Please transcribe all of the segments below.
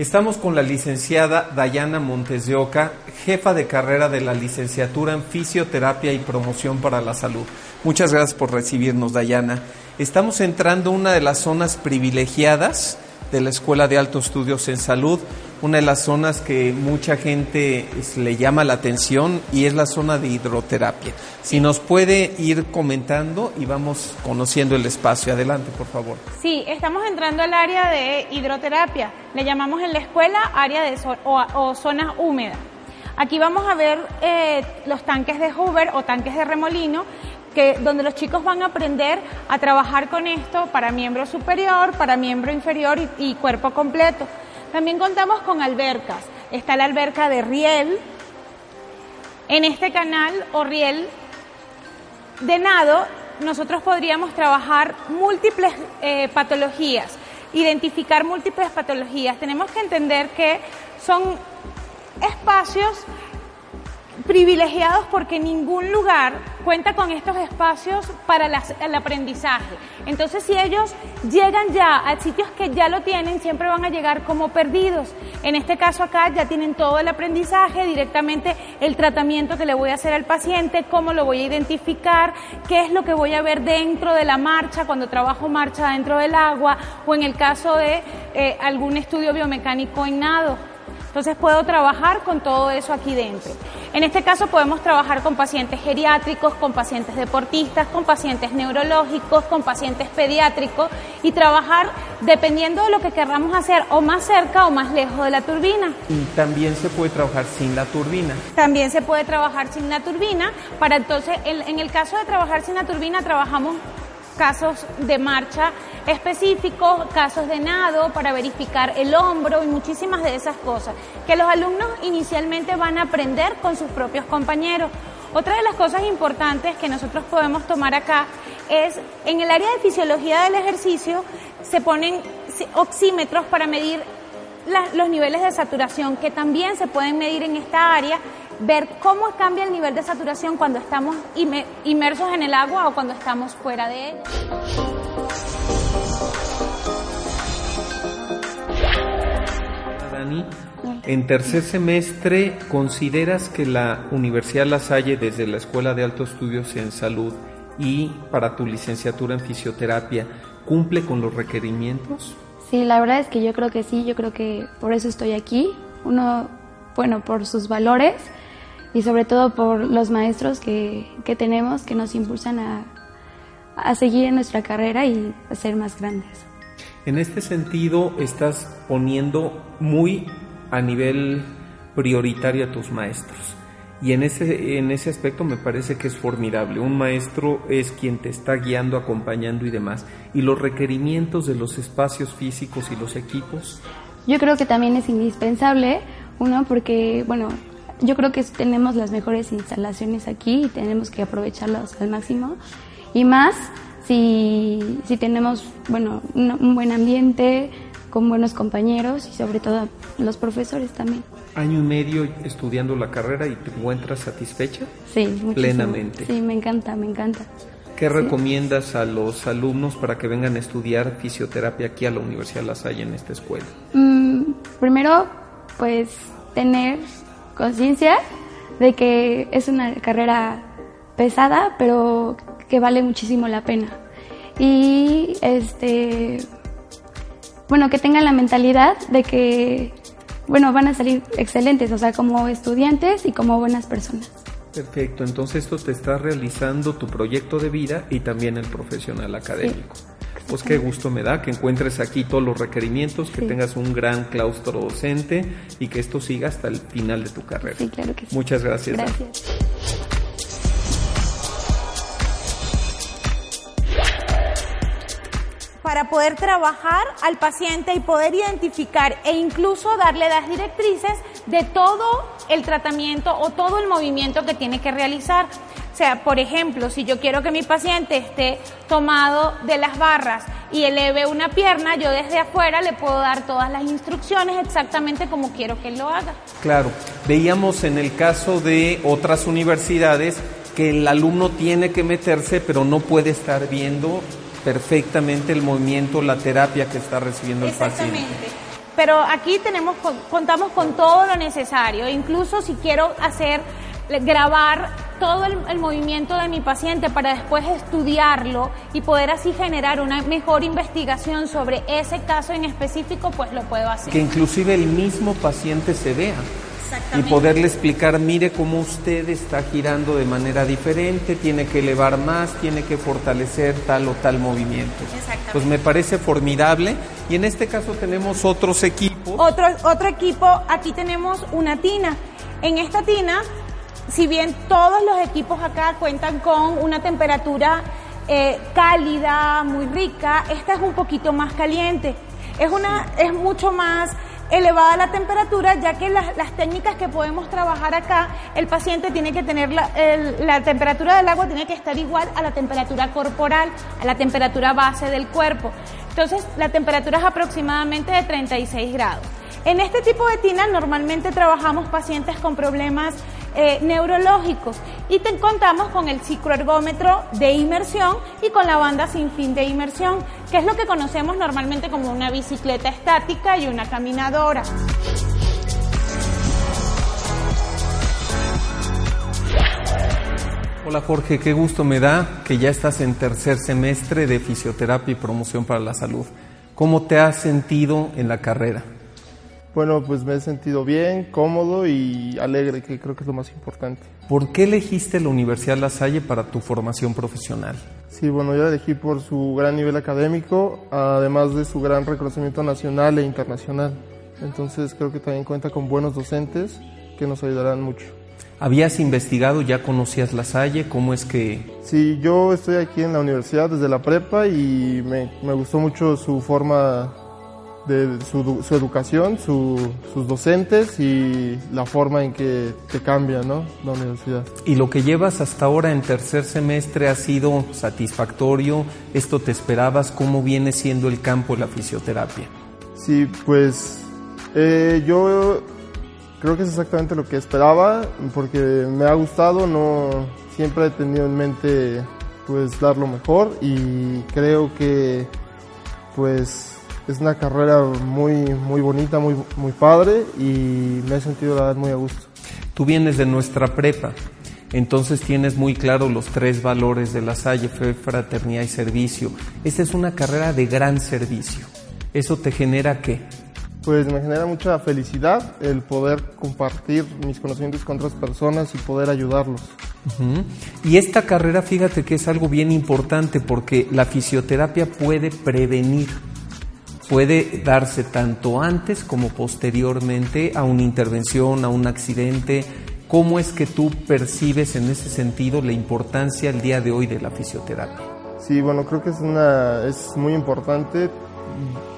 Estamos con la licenciada Dayana Montes de Oca, jefa de carrera de la licenciatura en Fisioterapia y Promoción para la Salud. Muchas gracias por recibirnos, Dayana. Estamos entrando a una de las zonas privilegiadas de la Escuela de Altos Estudios en Salud, una de las zonas que mucha gente le llama la atención y es la zona de hidroterapia. Si nos puede ir comentando y vamos conociendo el espacio. Adelante, por favor. Sí, estamos entrando al área de hidroterapia. Le llamamos en la escuela área de o, o zona húmeda. Aquí vamos a ver eh, los tanques de Hoover o tanques de remolino que, donde los chicos van a aprender a trabajar con esto para miembro superior, para miembro inferior y, cuerpo completo. También contamos con albercas. Está la alberca de riel. En este canal o riel de nado, nosotros podríamos trabajar múltiples eh, patologías, identificar múltiples patologías. Tenemos que entender que son espacios privilegiados porque ningún lugar cuenta con estos espacios para el aprendizaje. Entonces, si ellos llegan ya a sitios que ya lo tienen, siempre van a llegar como perdidos. En este caso acá ya tienen todo el aprendizaje, directamente el tratamiento que le voy a hacer al paciente, cómo lo voy a identificar, qué es lo que voy a ver dentro de la marcha, cuando trabajo marcha dentro del agua, o en el caso de eh, algún estudio biomecánico en nado. Entonces puedo trabajar con todo eso aquí dentro. En este caso podemos trabajar con pacientes geriátricos, con pacientes deportistas, con pacientes neurológicos, con pacientes pediátricos y trabajar dependiendo de lo que querramos hacer o más cerca o más lejos de la turbina. Y también se puede trabajar sin la turbina. También se puede trabajar sin la turbina. Para entonces, en el caso de trabajar sin la turbina, trabajamos casos de marcha específicos, casos de nado para verificar el hombro y muchísimas de esas cosas que los alumnos inicialmente van a aprender con sus propios compañeros. Otra de las cosas importantes que nosotros podemos tomar acá es en el área de fisiología del ejercicio se ponen oxímetros para medir los niveles de saturación que también se pueden medir en esta área ver cómo cambia el nivel de saturación cuando estamos inmersos en el agua o cuando estamos fuera de ella. Dani, en tercer semestre, ¿consideras que la Universidad La Salle, desde la Escuela de Altos Estudios en Salud y para tu licenciatura en fisioterapia, cumple con los requerimientos? Sí, la verdad es que yo creo que sí, yo creo que por eso estoy aquí. Uno, bueno, por sus valores y sobre todo por los maestros que, que tenemos que nos impulsan a, a seguir en nuestra carrera y a ser más grandes. En este sentido, estás poniendo muy a nivel prioritario a tus maestros. Y en ese, en ese aspecto me parece que es formidable. Un maestro es quien te está guiando, acompañando y demás. Y los requerimientos de los espacios físicos y los equipos. Yo creo que también es indispensable, uno, porque, bueno, yo creo que tenemos las mejores instalaciones aquí y tenemos que aprovecharlas al máximo. Y más si, si tenemos bueno, un, buen ambiente, con buenos compañeros y sobre todo los profesores también. Año y medio estudiando la carrera y te encuentras satisfecha? Sí, plenamente. Sí, me encanta, me encanta. ¿Qué recomiendas a los alumnos para que vengan a estudiar fisioterapia aquí a la Universidad La Salle en esta escuela? Mm, primero, pues tener conciencia de que es una carrera pesada, pero que vale muchísimo la pena. Y este bueno, que tengan la mentalidad de que bueno, van a salir excelentes, o sea, como estudiantes y como buenas personas. Perfecto, entonces esto te está realizando tu proyecto de vida y también el profesional académico. Pues qué gusto me da que encuentres aquí todos los requerimientos, que tengas un gran claustro docente y que esto siga hasta el final de tu carrera. Sí, claro que sí. Muchas gracias. Gracias. para poder trabajar al paciente y poder identificar e incluso darle las directrices de todo el tratamiento o todo el movimiento que tiene que realizar. O sea, por ejemplo, si yo quiero que mi paciente esté tomado de las barras y eleve una pierna, yo desde afuera le puedo dar todas las instrucciones exactamente como quiero que él lo haga. Claro, veíamos en el caso de otras universidades que el alumno tiene que meterse, pero no puede estar viendo perfectamente el movimiento, la terapia que está recibiendo el paciente. pero aquí tenemos, contamos con todo lo necesario. Incluso si quiero hacer, grabar todo el, movimiento de mi paciente para después estudiarlo y poder así generar una mejor investigación sobre ese caso en específico, pues lo puedo hacer. Que inclusive el mismo paciente se vea y poderle explicar, mire cómo usted está girando de manera diferente, tiene que elevar más, tiene que fortalecer tal o tal movimiento. Pues me parece formidable y en este caso tenemos otros equipos. Otro, otro equipo, aquí tenemos una tina. En esta tina si bien todos los equipos acá cuentan con una temperatura eh, cálida, muy rica, esta es un poquito más caliente. Es, una, es mucho más elevada la temperatura, ya que las, técnicas que podemos trabajar acá, el paciente tiene que tener la, la, temperatura del agua tiene que estar igual a la temperatura corporal, a la temperatura base del cuerpo. Entonces, la temperatura es aproximadamente de 36 grados. En este tipo de tina normalmente trabajamos pacientes con problemas eh, neurológicos y te contamos con el cicloergómetro de inmersión y con la banda sin fin de inmersión, que es lo que conocemos normalmente como una bicicleta estática y una caminadora. Hola Jorge, qué gusto me da que ya estás en tercer semestre de fisioterapia y promoción para la salud. ¿Cómo te has sentido en la carrera? Bueno, pues me he sentido bien, cómodo y alegre, que creo que es lo más importante. ¿Por qué elegiste la Universidad La Salle para tu formación profesional? Sí, bueno, yo la elegí por su gran nivel académico, además de su gran reconocimiento nacional e internacional. Entonces creo que también cuenta con buenos docentes que nos ayudarán mucho. ¿Habías investigado, ya conocías La Salle? ¿Cómo es que...? Sí, yo estoy aquí en la universidad desde la prepa y me, me gustó mucho su forma de su, educación, sus docentes y la forma en que te cambia ¿no? la universidad. ¿Y lo que llevas hasta ahora en tercer semestre ha sido satisfactorio? ¿Esto te esperabas? ¿Cómo viene siendo el campo de la fisioterapia? Sí, pues eh, yo creo que es exactamente lo que esperaba porque me ha gustado, no siempre he tenido en mente pues dar lo mejor y creo que pues es una carrera muy, muy bonita, muy, muy padre y me he sentido la verdad muy a gusto. Tú vienes de nuestra prepa, entonces tienes muy claro los tres valores de la Salle, fe, fraternidad y servicio. Esta es una carrera de gran servicio. ¿Eso te genera qué? Pues me genera mucha felicidad el poder compartir mis conocimientos con otras personas y poder ayudarlos. Y esta carrera, fíjate que es algo bien importante porque la fisioterapia puede prevenir puede darse tanto antes como posteriormente a una intervención, a un accidente. ¿Cómo es que tú percibes en ese sentido la importancia el día de hoy de la fisioterapia? Sí, bueno, creo que es, una, es muy importante,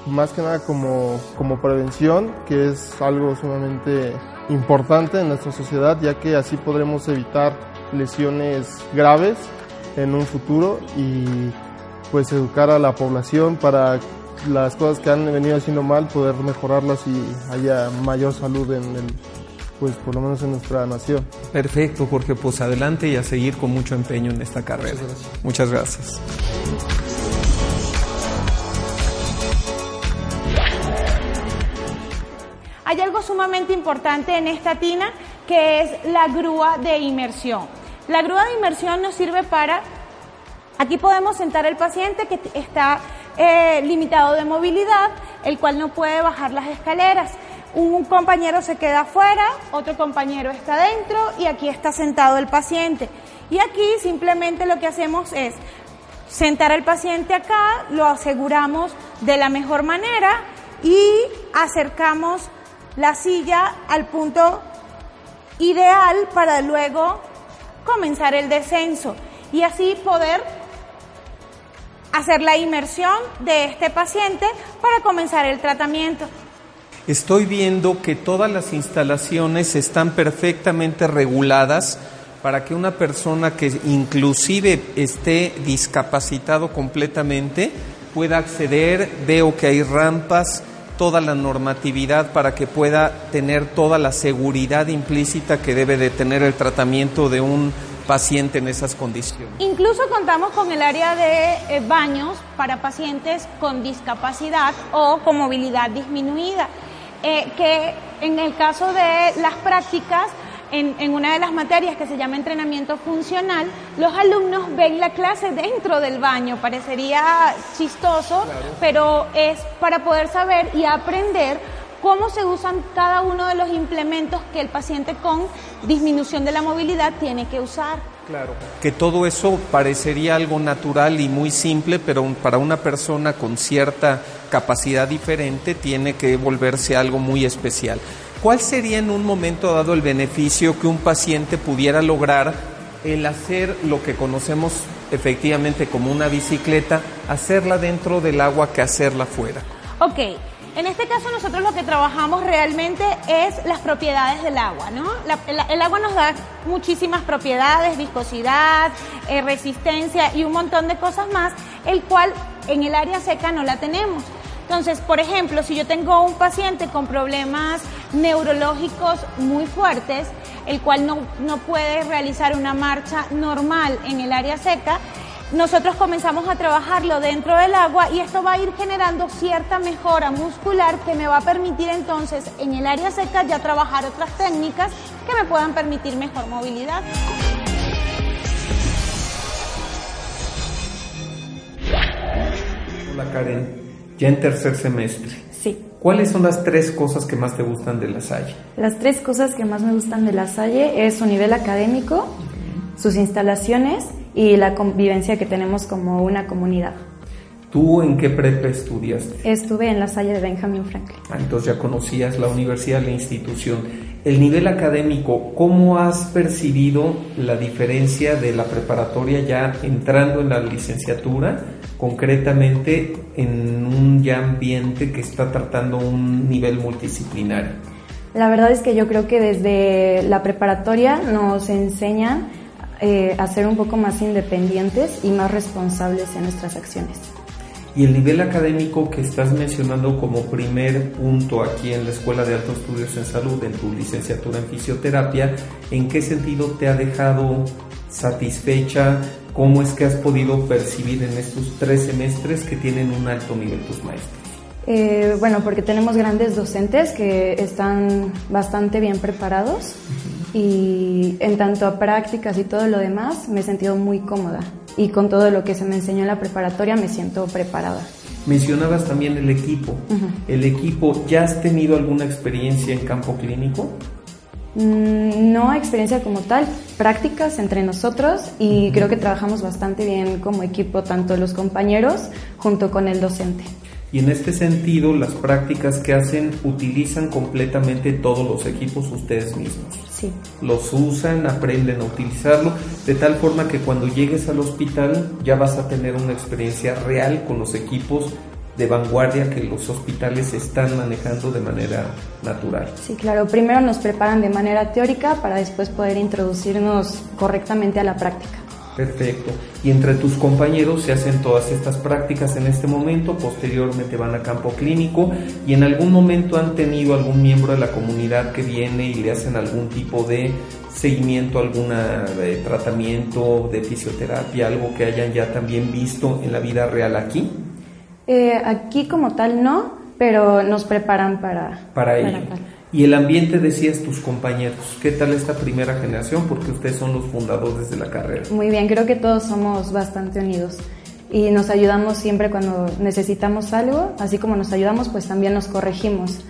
más que nada como, como prevención, que es algo sumamente importante en nuestra sociedad, ya que así podremos evitar lesiones graves en un futuro y pues educar a la población para las cosas que han venido haciendo mal, poder mejorarlas y haya mayor salud en el, pues por lo menos en nuestra nación. Perfecto, Jorge, pues adelante y a seguir con mucho empeño en esta carrera. Muchas gracias. Hay algo sumamente importante en esta tina que es la grúa de inmersión. La grúa de inmersión nos sirve para, aquí podemos sentar al paciente que está eh, limitado de movilidad, el cual no puede bajar las escaleras. Un compañero se queda afuera, otro compañero está dentro y aquí está sentado el paciente. Y aquí simplemente lo que hacemos es sentar al paciente acá, lo aseguramos de la mejor manera y acercamos la silla al punto ideal para luego comenzar el descenso y así poder hacer la inmersión de este paciente para comenzar el tratamiento. Estoy viendo que todas las instalaciones están perfectamente reguladas para que una persona que inclusive esté discapacitado completamente pueda acceder. Veo que hay rampas, toda la normatividad para que pueda tener toda la seguridad implícita que debe de tener el tratamiento de un paciente en esas condiciones. Incluso contamos con el área de eh, baños para pacientes con discapacidad o con movilidad disminuida. eh, que en el caso de las prácticas, en, una de las materias que se llama entrenamiento funcional, los alumnos ven la clase dentro del baño. Parecería chistoso, pero es para poder saber y aprender cómo se usan cada uno de los implementos que el paciente con disminución de la movilidad tiene que usar. Claro. Que todo eso parecería algo natural y muy simple, pero para una persona con cierta capacidad diferente tiene que volverse algo muy especial. ¿Cuál sería en un momento dado el beneficio que un paciente pudiera lograr el hacer lo que conocemos efectivamente como una bicicleta, hacerla dentro del agua que hacerla fuera? Ok, en este caso nosotros lo que trabajamos realmente es las propiedades del agua, ¿no? el, agua nos da muchísimas propiedades, viscosidad, eh, resistencia y un montón de cosas más, el cual en el área seca no la tenemos. Entonces, por ejemplo, si yo tengo un paciente con problemas neurológicos muy fuertes, el cual no, no puede realizar una marcha normal en el área seca, nosotros comenzamos a trabajarlo dentro del agua y esto va a ir generando cierta mejora muscular que me va a permitir entonces en el área seca ya trabajar otras técnicas que me puedan permitir mejor movilidad. Hola Karen, ya en tercer semestre. Sí. ¿Cuáles son las tres cosas que más te gustan de la Salle? Las tres cosas que más me gustan de la Salle es su nivel académico, sus instalaciones y la convivencia que tenemos como una comunidad. ¿Tú en qué prepa estudiaste? Estuve en la Salle de Benjamin Franklin. Ah, entonces ya conocías la universidad, la institución. El nivel académico, ¿cómo has percibido la diferencia de la preparatoria ya entrando en la licenciatura, concretamente en un ya ambiente que está tratando un nivel multidisciplinario? La verdad es que yo creo que desde la preparatoria nos enseñan eh, a ser un poco más independientes y más responsables en nuestras acciones. Y el nivel académico que estás mencionando como primer punto aquí en la Escuela de Altos Estudios en Salud, en tu licenciatura en fisioterapia, ¿en qué sentido te ha dejado satisfecha? ¿Cómo es que has podido percibir en estos tres semestres que tienen un alto nivel tus maestros? Eh, bueno, porque tenemos grandes docentes que están bastante bien preparados y en tanto a prácticas y todo lo demás me he sentido muy cómoda y con todo lo que se me enseñó en la preparatoria me siento preparada. Mencionabas también el equipo. ¿El equipo ya has tenido alguna experiencia en campo clínico? Mm, no experiencia como tal, prácticas entre nosotros y creo que trabajamos bastante bien como equipo, tanto los compañeros junto con el docente. Y en este sentido, las prácticas que hacen utilizan completamente todos los equipos ustedes mismos. Sí. Los usan, aprenden a utilizarlo, de tal forma que cuando llegues al hospital ya vas a tener una experiencia real con los equipos de vanguardia que los hospitales están manejando de manera natural. Sí, claro. Primero nos preparan de manera teórica para después poder introducirnos correctamente a la práctica. Perfecto. Y entre tus compañeros se hacen todas estas prácticas en este momento, posteriormente van a campo clínico y en algún momento han tenido algún miembro de la comunidad que viene y le hacen algún tipo de seguimiento, algún eh, tratamiento de fisioterapia, algo que hayan ya también visto en la vida real aquí. Eh, aquí como tal no, pero nos preparan para, para, ello. Y el ambiente, decías tus compañeros, ¿qué tal esta primera generación? Porque ustedes son los fundadores de la carrera. Muy bien, creo que todos somos bastante unidos y nos ayudamos siempre cuando necesitamos algo, así como nos ayudamos, pues también nos corregimos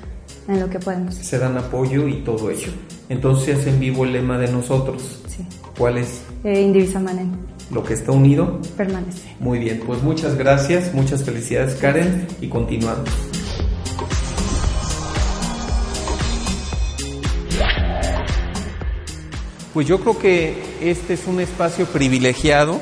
en lo que podemos. Se dan apoyo y todo ello. Entonces en vivo el lema de nosotros. Sí. ¿Cuál es? Eh, Indivisa Manen. Lo que está unido permanece. Muy bien, pues muchas gracias, muchas felicidades Karen y continuamos. Pues yo creo que este es un espacio privilegiado.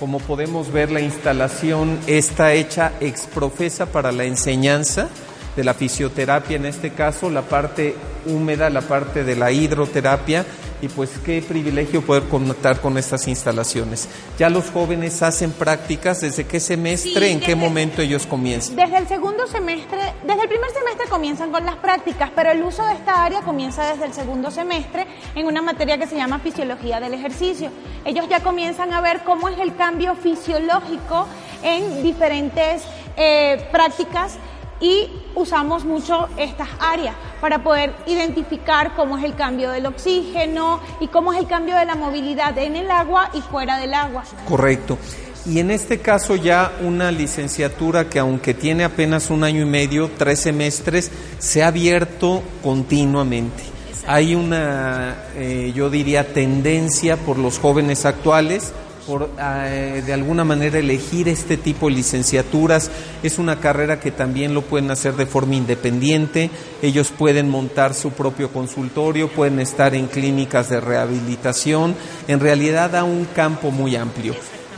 Como podemos ver, la instalación está hecha exprofesa para la enseñanza de la fisioterapia, en este caso, la parte húmeda, la parte de la hidroterapia y pues qué privilegio poder contar con estas instalaciones. Ya los jóvenes hacen prácticas, ¿desde qué semestre, en qué momento ellos comienzan? Desde el segundo semestre, desde el primer semestre comienzan con las prácticas, pero el uso de esta área comienza desde el segundo semestre en una materia que se llama fisiología del ejercicio. Ellos ya comienzan a ver cómo es el cambio fisiológico en diferentes eh, prácticas y usamos mucho estas áreas para poder identificar cómo es el cambio del oxígeno y cómo es el cambio de la movilidad en el agua y fuera del agua. Correcto. Y en este caso ya una licenciatura que aunque tiene apenas un año y medio, tres semestres, se ha abierto continuamente. Hay una, eh, yo diría, tendencia por los jóvenes actuales por eh, de alguna manera elegir este tipo de licenciaturas. Es una carrera que también lo pueden hacer de forma independiente. Ellos pueden montar su propio consultorio, pueden estar en clínicas de rehabilitación. En realidad da un campo muy amplio.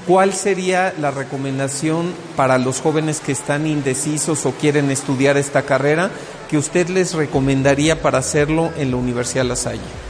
¿Cuál sería la recomendación para los jóvenes que están indecisos o quieren estudiar esta carrera que usted les recomendaría para hacerlo en la Universidad La Salle?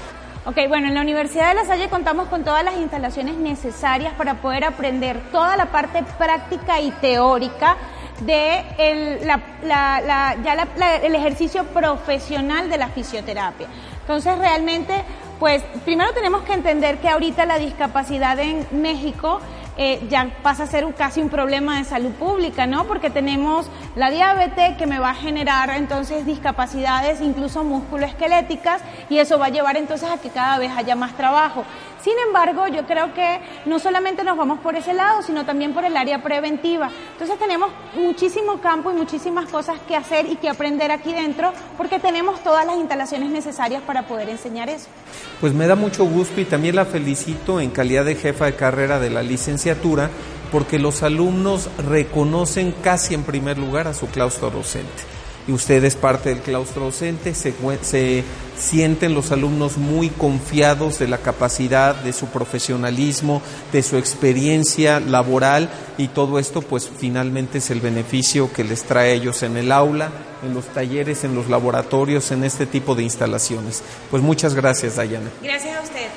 Ok, bueno, en la Universidad de La Salle contamos con todas las instalaciones necesarias para poder aprender toda la parte práctica y teórica de el, ya el ejercicio profesional de la fisioterapia. Entonces, realmente, pues primero tenemos que entender que ahorita la discapacidad en México eh, ya pasa a ser casi un problema de salud pública, ¿no? Porque tenemos la diabetes que me va a generar entonces discapacidades, incluso musculoesqueléticas, y eso va a llevar entonces a que cada vez haya más trabajo. Sin embargo, yo creo que no solamente nos vamos por ese lado, sino también por el área preventiva. Entonces tenemos muchísimo campo y muchísimas cosas que hacer y que aprender aquí dentro, porque tenemos todas las instalaciones necesarias para poder enseñar eso. Pues me da mucho gusto y también la felicito en calidad de jefa de carrera de la licenciatura, porque los alumnos reconocen casi en primer lugar a su claustro docente y usted es parte del claustro docente, se, se, sienten los alumnos muy confiados de la capacidad, de su profesionalismo, de su experiencia laboral y todo esto pues finalmente es el beneficio que les trae a ellos en el aula, en los talleres, en los laboratorios, en este tipo de instalaciones. Pues muchas gracias, Dayana. Gracias a usted.